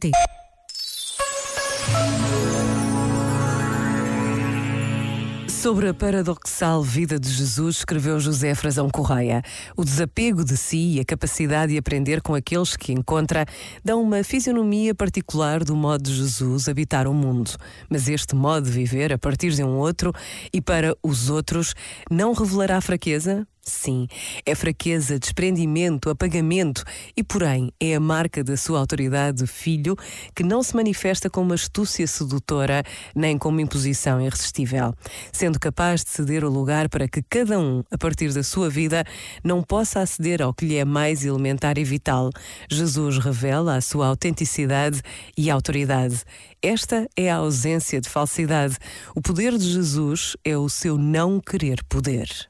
rr.pt Sobre a paradoxal vida de Jesus, escreveu José Frazão Correia. O desapego de si e a capacidade de aprender com aqueles que encontra dão uma fisionomia particular do modo de Jesus habitar o mundo. Mas este modo de viver a partir de um outro e para os outros não revelará fraqueza? Sim, é fraqueza, desprendimento, apagamento e, porém, é a marca da sua autoridade de filho que não se manifesta com uma astúcia sedutora nem com uma imposição irresistível, sendo capaz de ceder o lugar para que cada um, a partir da sua vida, não possa aceder ao que lhe é mais elementar e vital. Jesus revela a sua autenticidade e autoridade. Esta é a ausência de falsidade. O poder de Jesus é o seu não querer poder.